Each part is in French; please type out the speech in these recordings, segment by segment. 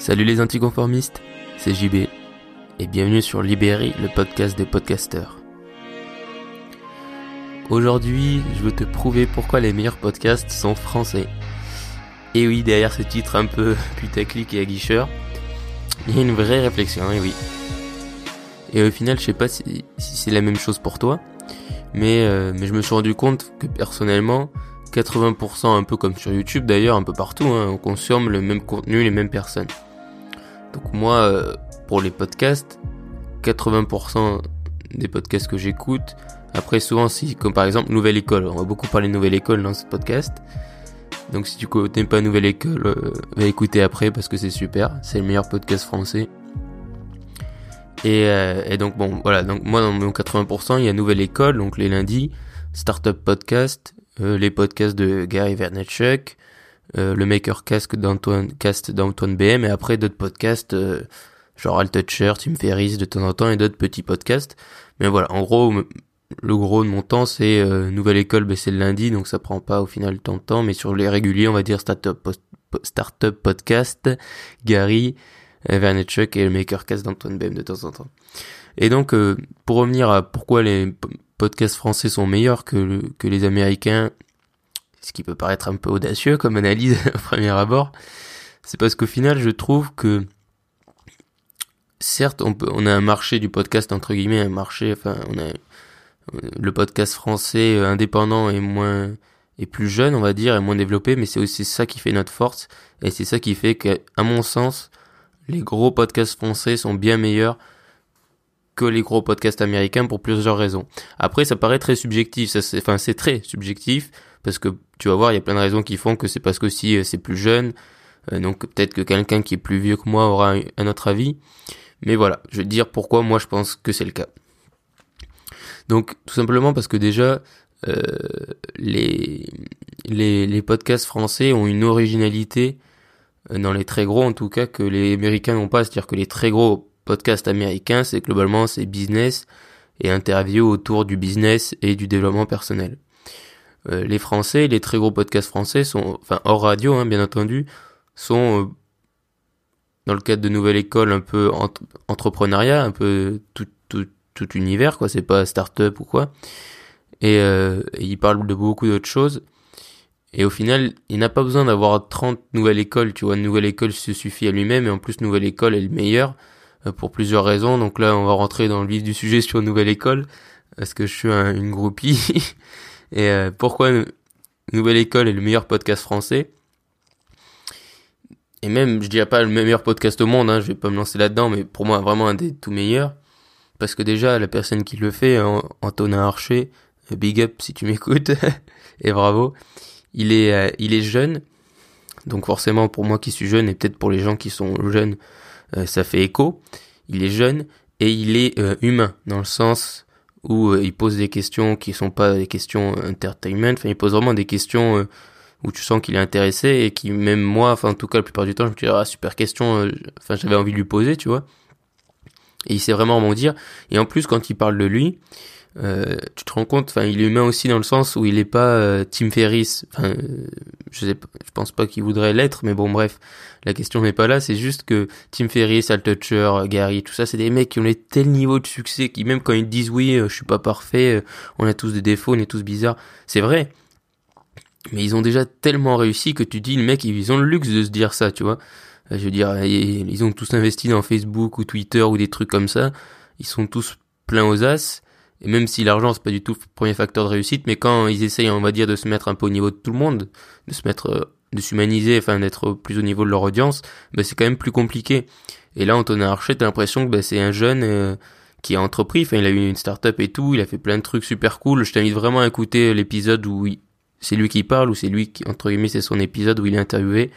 Salut les anticonformistes, c'est JB et bienvenue sur Libéry, le podcast des podcasteurs. Aujourd'hui, je veux te prouver pourquoi les meilleurs podcasts sont français. Et oui, derrière ce titre un peu putaclic et aguicheur, il y a une vraie réflexion, et oui. Et au final, je sais pas si, c'est la même chose pour toi, mais, euh, mais je me suis rendu compte que personnellement, 80%, un peu comme sur YouTube d'ailleurs, un peu partout, hein, on consomme le même contenu, les mêmes personnes. Donc moi, euh, pour les podcasts, 80% des podcasts que j'écoute, après souvent si, comme par exemple Nouvelle École, on va beaucoup parler de Nouvelle École dans ce podcast. Donc si tu connais pas Nouvelle École, euh, va écouter après parce que c'est super, c'est le meilleur podcast français. Et, euh, et, donc bon voilà, donc moi dans mon 80% il y a Nouvelle École, donc les lundis, Startup Podcast, euh, les podcasts de Gary Vaynerchuk, euh, le Maker Cast d'Antoine Cast d'Antoine BM et après d'autres podcasts euh, genre Al Toucher, Tim Ferriss de temps en temps et d'autres petits podcasts. Mais voilà, en gros le gros de mon temps c'est Nouvelle École, ben, c'est le lundi donc ça prend pas au final tant de temps mais sur les réguliers on va dire Startup Podcast, Gary Vaynerchuk et le Maker Cast d'Antoine BM de temps en temps. Et donc pour revenir à pourquoi les podcasts français sont meilleurs que, que les américains, ce qui peut paraître un peu audacieux comme analyse au premier abord, c'est parce qu'au final, je trouve que certes, on peut, on a un marché du podcast entre guillemets, un marché, enfin, on a le podcast français indépendant est moins est plus jeune, on va dire, et moins développé, mais c'est aussi ça qui fait notre force, et c'est ça qui fait que, à mon sens, les gros podcasts français sont bien meilleurs les gros podcasts américains pour plusieurs raisons. Après, ça paraît très subjectif, ça c'est, enfin c'est très subjectif parce que tu vas voir, il y a plein de raisons qui font que c'est parce que si euh, c'est plus jeune, euh, donc peut-être que quelqu'un qui est plus vieux que moi aura un autre avis. Mais voilà, je vais dire pourquoi moi je pense que c'est le cas. Donc tout simplement parce que déjà euh, les, les les podcasts français ont une originalité dans les très gros en tout cas que les américains n'ont pas, c'est-à-dire que les très gros podcast américain, c'est globalement c'est business et interview autour du business et du développement personnel. Euh, les Français, les très gros podcasts français sont, enfin hors radio hein, bien entendu, sont euh, dans le cadre de nouvelle école un peu entrepreneuriat, un peu tout, tout, tout univers quoi, c'est pas start-up ou quoi. Et, euh, ils parlent de beaucoup d'autres choses. Et au final, il n'a pas besoin d'avoir 30 nouvelles écoles, tu vois, une nouvelle école se suffit à lui-même, et en plus, nouvelle école est le meilleur. Euh, pour plusieurs raisons. Donc là, on va rentrer dans le vif du sujet sur Nouvelle École, parce que je suis une groupie. Et euh, pourquoi Nouvelle École est le meilleur podcast français? Et même, je dirais pas le meilleur podcast au monde, hein, je vais pas me lancer là-dedans, mais pour moi, vraiment un des tout meilleurs. Parce que déjà, la personne qui le fait, Antonin Archer, big up si tu m'écoutes, et bravo, il est, euh, il est jeune, donc forcément pour moi qui suis jeune, et peut-être pour les gens qui sont jeunes, euh, ça fait écho. Il est jeune et il est euh, humain dans le sens où euh, il pose des questions qui sont pas des questions entertainment. Enfin, il pose vraiment des questions où tu sens qu'il est intéressé et qui même moi, enfin en tout cas la plupart du temps, je me dis ah super question. Enfin, j'avais envie de lui poser, tu vois. Et il sait vraiment dire. Et en plus, quand il parle de lui, euh, tu te rends compte, enfin, il est humain aussi dans le sens où il est pas euh, Tim Ferriss. Enfin, euh, je sais, je pense pas qu'il voudrait l'être, mais bon, bref, la question n'est pas là. C'est juste que Tim Ferriss, Al Toucher, Gary, tout ça, c'est des mecs qui ont les tel niveau de succès qui même quand ils disent oui, je suis pas parfait, on a tous des défauts, on est tous bizarres, c'est vrai. Mais ils ont déjà tellement réussi que tu dis, le mec, ils ont le luxe de se dire ça, tu vois. Je veux dire, ils ont tous investi dans Facebook ou Twitter ou des trucs comme ça. Ils sont tous pleins aux as et même si l'argent c'est pas du tout le premier facteur de réussite, mais quand ils essayent, on va dire, de se mettre un peu au niveau de tout le monde, de se mettre, euh, de s'humaniser, enfin d'être plus au niveau de leur audience, ben c'est quand même plus compliqué. Et là, Antonin Archer, t'as l'impression que ben, c'est un jeune euh, qui a entrepris, enfin il a eu une start-up et tout, il a fait plein de trucs super cool. Je t'invite vraiment à écouter l'épisode où c'est lui qui parle, ou c'est lui qui, entre guillemets, c'est son épisode où il est interviewé.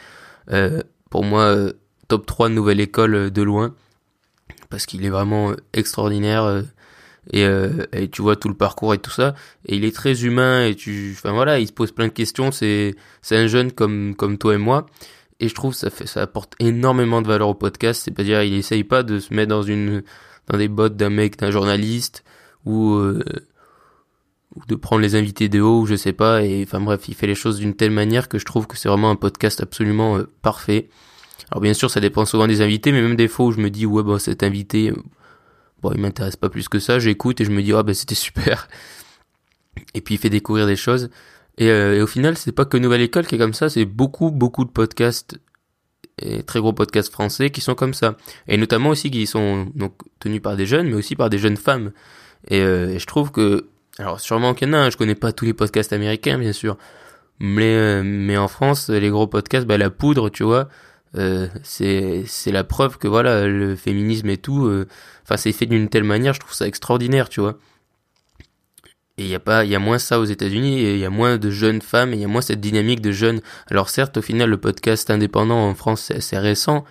Euh, pour moi, euh, top 3 de nouvelle école de loin, parce qu'il est vraiment extraordinaire et, euh, tu vois tout le parcours et tout ça. Et il est très humain et tu enfin voilà il se pose plein de questions. C'est c'est un jeune comme comme toi et moi. Et je trouve ça fait ça apporte énormément de valeur au podcast. C'est à dire il essaye pas de se mettre dans une dans des bottes d'un mec d'un journaliste ou euh, ou de prendre les invités de haut ou je sais pas. Et enfin bref il fait les choses d'une telle manière que je trouve que c'est vraiment un podcast absolument euh, parfait. Alors bien sûr, ça dépend souvent des invités, mais même des fois où je me dis ouais bon cet invité, bon il m'intéresse pas plus que ça, j'écoute et je me dis ah ben c'était super. Et puis il fait découvrir des choses. Et, et au final, c'est pas que Nouvelle École qui est comme ça, c'est beaucoup beaucoup de podcasts et très gros podcasts français qui sont comme ça. Et notamment aussi qui sont donc tenus par des jeunes, mais aussi par des jeunes femmes. Et, euh, je trouve que, alors sûrement qu'il y en a, hein, je connais pas tous les podcasts américains bien sûr, mais euh, mais en France, les gros podcasts, bah la poudre, tu vois, euh, c'est la preuve que voilà le féminisme et tout, euh, enfin c'est fait d'une telle manière, je trouve ça extraordinaire, tu vois. Et il y a pas, il y a moins ça aux États-Unis il y a moins de jeunes femmes et il y a moins cette dynamique de jeunes. Alors certes, au final, le podcast indépendant en France c'est assez récent,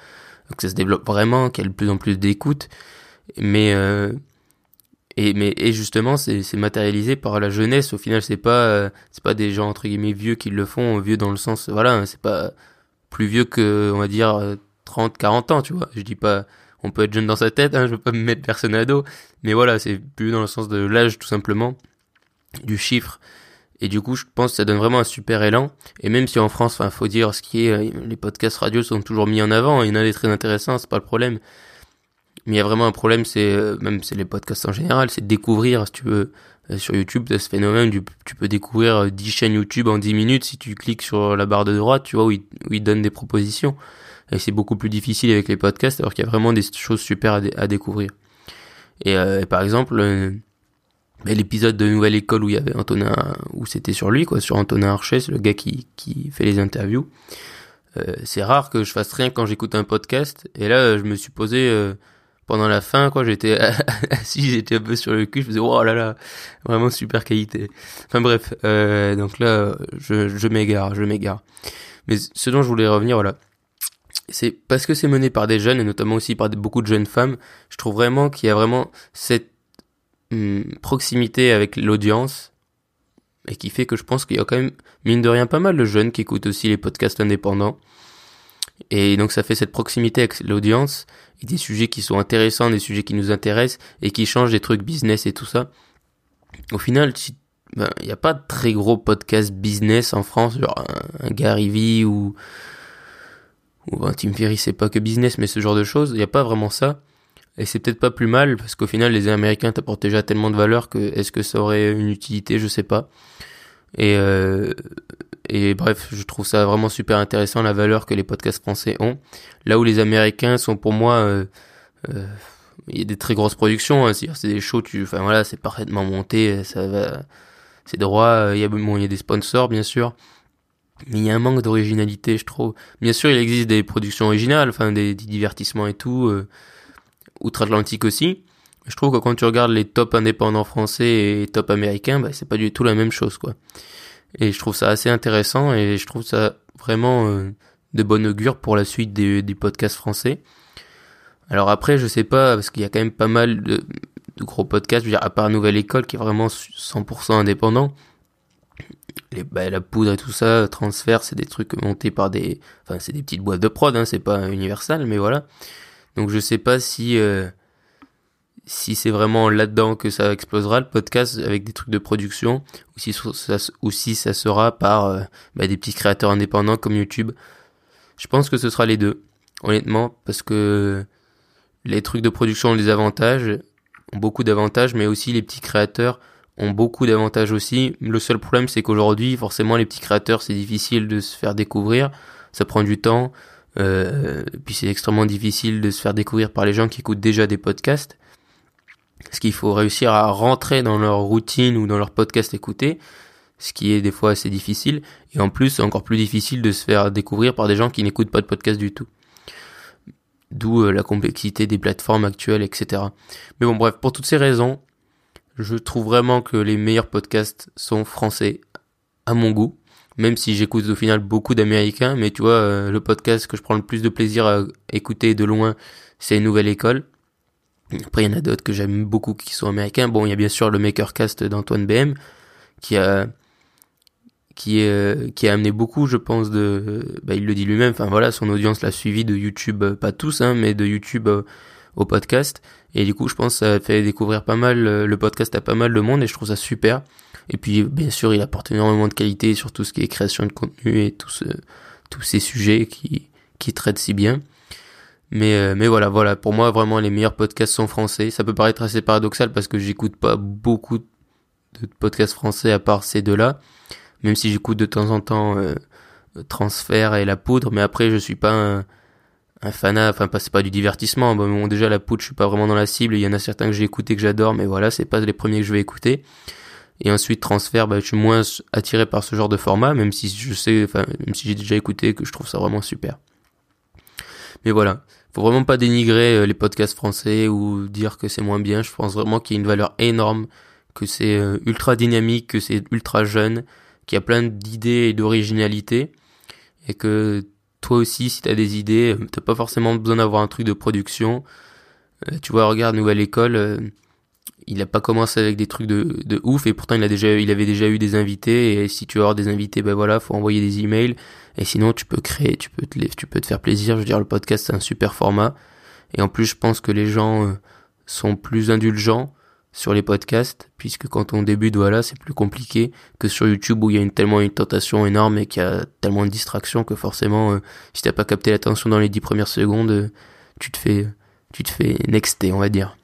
donc ça se développe vraiment, qu'il y a de plus en plus d'écoute, mais euh, et mais et justement c'est matérialisé par la jeunesse. Au final, c'est pas euh, c'est pas des gens entre guillemets vieux qui le font, vieux dans le sens voilà, c'est pas plus vieux que on va dire 30, 40 ans, tu vois. Je dis pas on peut être jeune dans sa tête, hein, je veux pas me mettre personne à dos, mais voilà, c'est plus dans le sens de l'âge tout simplement du chiffre. Et du coup, je pense que ça donne vraiment un super élan. Et même si en France, enfin, faut dire ce qui est, euh, les podcasts radio sont toujours mis en avant. Il y en a des très intéressants, c'est pas le problème. Mais il y a vraiment un problème, c'est euh, même c'est les podcasts en général, c'est découvrir, si tu veux, euh, sur YouTube, ce phénomène, tu, tu peux découvrir 10 chaînes YouTube en 10 minutes si tu cliques sur la barre de droite, tu vois, où ils, où ils donnent des propositions. Et c'est beaucoup plus difficile avec les podcasts, alors qu'il y a vraiment des choses super à, à découvrir. Et, et, par exemple, l'épisode de Nouvelle École où il y avait Antonin, où c'était sur lui, quoi, sur Antonin Archet, le gars qui, qui fait les interviews. Euh, c'est rare que je fasse rien quand j'écoute un podcast. Et là, je me suis posé euh, pendant la fin, quoi. J'étais assis, j'étais un peu sur le cul. Je me disais, oh là là, vraiment super qualité. Enfin bref, euh, donc là, je, m'égare, je m'égare. Mais ce dont je voulais revenir, voilà, c'est parce que c'est mené par des jeunes et notamment aussi par beaucoup de jeunes femmes. Je trouve vraiment qu'il y a vraiment cette proximité avec l'audience et qui fait que je pense qu'il y a quand même, mine de rien, pas mal de jeunes qui écoutent aussi les podcasts indépendants. Et donc ça fait cette proximité avec l'audience et des sujets qui sont intéressants, des sujets qui nous intéressent et qui changent des trucs business et tout ça. Au final, ben, il n'y a pas de très gros podcast business en France, genre un, Gary Vee ou, ou un Tim Ferriss, c'est pas que business, mais ce genre de choses. Il n'y a pas vraiment ça. Et c'est peut-être pas plus mal, parce qu'au final, les Américains t'apportent déjà tellement de valeur que est-ce que ça aurait une utilité, je sais pas. Et, euh, et bref, je trouve ça vraiment super intéressant, la valeur que les podcasts français ont. Là où les Américains sont pour moi... Euh, euh, il y a des très grosses productions, hein, c'est des shows, tu, enfin voilà, c'est parfaitement monté, ça va, c'est droit, il y a, bon, y a des sponsors bien sûr, mais il y a un manque d'originalité, je trouve. Bien sûr, il existe des productions originales, enfin des, des divertissements et tout, euh, outre-Atlantique aussi. Je trouve que quand tu regardes les top indépendants français et top américains, bah, c'est pas du tout la même chose, quoi. Et je trouve ça assez intéressant et je trouve ça vraiment euh, de bonne augure pour la suite des, des, podcasts français. Alors après, je sais pas, parce qu'il y a quand même pas mal de, de gros podcasts, je veux dire, à part Nouvelle École qui est vraiment 100% indépendant. Les, bah, la poudre et tout ça, transfert, c'est des trucs montés par des, enfin, c'est des petites boîtes de prod, hein, c'est pas universal, mais voilà. Donc je sais pas si euh, si c'est vraiment là-dedans que ça explosera le podcast avec des trucs de production ou si ça, sera par euh, bah, des petits créateurs indépendants comme YouTube. Je pense que ce sera les deux, honnêtement, parce que les trucs de production ont des avantages, ont beaucoup d'avantages, mais aussi les petits créateurs ont beaucoup d'avantages aussi. Le seul problème, c'est qu'aujourd'hui, forcément, les petits créateurs, c'est difficile de se faire découvrir. Ça prend du temps. Euh, puis c'est extrêmement difficile de se faire découvrir par les gens qui écoutent déjà des podcasts. Parce qu'il faut réussir à rentrer dans leur routine ou dans leur podcast écouté, ce qui est des fois assez difficile. Et en plus, encore plus difficile de se faire découvrir par des gens qui n'écoutent pas de podcast du tout. D'où euh, la complexité des plateformes actuelles, etc. Mais bon, bref, pour toutes ces raisons, je trouve vraiment que les meilleurs podcasts sont français, à mon goût même si j'écoute au final beaucoup d'américains, mais tu vois, euh, le podcast que je prends le plus de plaisir à écouter de loin, c'est Nouvelle École. Après, il y en a d'autres que j'aime beaucoup qui sont américains. Bon, il y a bien sûr le Makercast d'Antoine BM, qui a, est, qui a amené beaucoup, je pense, de, bah, il le dit lui-même, enfin voilà, son audience l'a suivi de YouTube, euh, pas tous, hein, mais de YouTube euh, au podcast. Et du coup, je pense que ça fait découvrir pas mal, le podcast à pas mal de monde et je trouve ça super. Et puis, bien sûr, il apporte énormément de qualité sur tout ce qui est création de contenu et tout ce, tous ces sujets qui, qui traite si bien. Mais, euh, mais voilà, voilà, pour moi, vraiment, les meilleurs podcasts sont français. Ça peut paraître assez paradoxal parce que j'écoute pas beaucoup de podcasts français à part ces deux-là. Même si j'écoute de temps en temps euh, Transfert et La Poudre. Mais après, je suis pas un, un fanat, enfin, pas, c'est pas du divertissement. Bon, déjà, La Poudre, je suis pas vraiment dans la cible. Il y en a certains que j'ai écoutés que j'adore, mais voilà, c'est pas les premiers que je vais écouter. Et ensuite, transfert, bah, je suis moins attiré par ce genre de format, même si je sais, même si j'ai déjà écouté, que je trouve ça vraiment super. Mais voilà, faut vraiment pas dénigrer euh, les podcasts français ou dire que c'est moins bien. Je pense vraiment qu'il y a une valeur énorme, que c'est euh, ultra dynamique, que c'est ultra jeune, qu'il y a plein d'idées et d'originalité, et que toi aussi, si t'as des idées, euh, t'as pas forcément besoin d'avoir un truc de production. tu vois, regarde Nouvelle École il a pas commencé avec des trucs de, de ouf et pourtant il a déjà il avait déjà eu des invités et si tu veux avoir des invités ben voilà faut envoyer des emails. Et sinon tu peux créer tu peux te tu peux te faire plaisir. Je veux dire le podcast c'est un super format. Et en plus je pense que les gens euh, sont plus indulgents sur les podcasts puisque quand on débute voilà c'est plus compliqué que sur YouTube où il y a une, tellement une tentation énorme et qu'il y a tellement de distractions que forcément euh, si t'as pas capté l'attention dans les dix premières secondes euh, tu te fais tu te fais nexter on va dire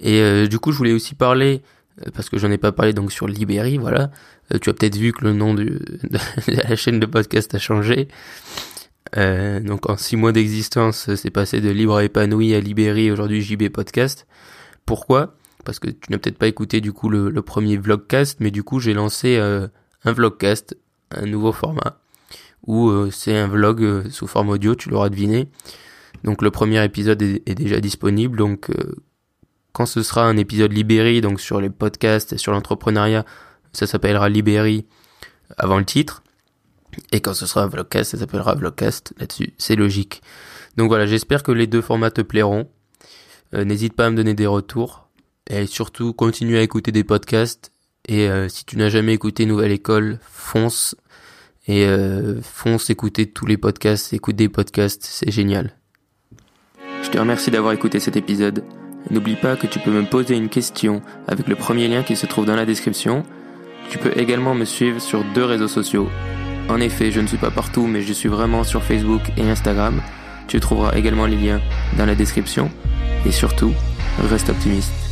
et euh, du coup, je voulais aussi parler, euh, parce que j'en ai pas parlé donc sur Libéry, voilà. Euh, tu as peut-être vu que le nom de, de, la chaîne de podcast a changé. donc en six mois d'existence, c'est passé de Libre épanoui à Libéry, aujourd'hui JB Podcast. Pourquoi? Parce que tu n'as peut-être pas écouté du coup le, le, premier vlogcast, mais du coup j'ai lancé un vlogcast, un nouveau format, où c'est un vlog sous forme audio, tu l'auras deviné. Donc le premier épisode est, est déjà disponible, donc quand ce sera un épisode Libéry, donc sur les podcasts et sur l'entrepreneuriat, ça s'appellera Libéry avant le titre. Et quand ce sera un vlogcast, ça s'appellera vlogcast là-dessus. C'est logique. Donc voilà, j'espère que les deux formats te plairont. Euh, n'hésite pas à me donner des retours. Et surtout, continue à écouter des podcasts. Et euh, si tu n'as jamais écouté Nouvelle École, fonce. Et euh, fonce écouter tous les podcasts. Écoute des podcasts, c'est génial. Je te remercie d'avoir écouté cet épisode. N'oublie pas que tu peux me poser une question avec le premier lien qui se trouve dans la description. Tu peux également me suivre sur deux réseaux sociaux. En effet, je ne suis pas partout, mais je suis vraiment sur Facebook et Instagram. Tu trouveras également les liens dans la description. Et surtout, reste optimiste.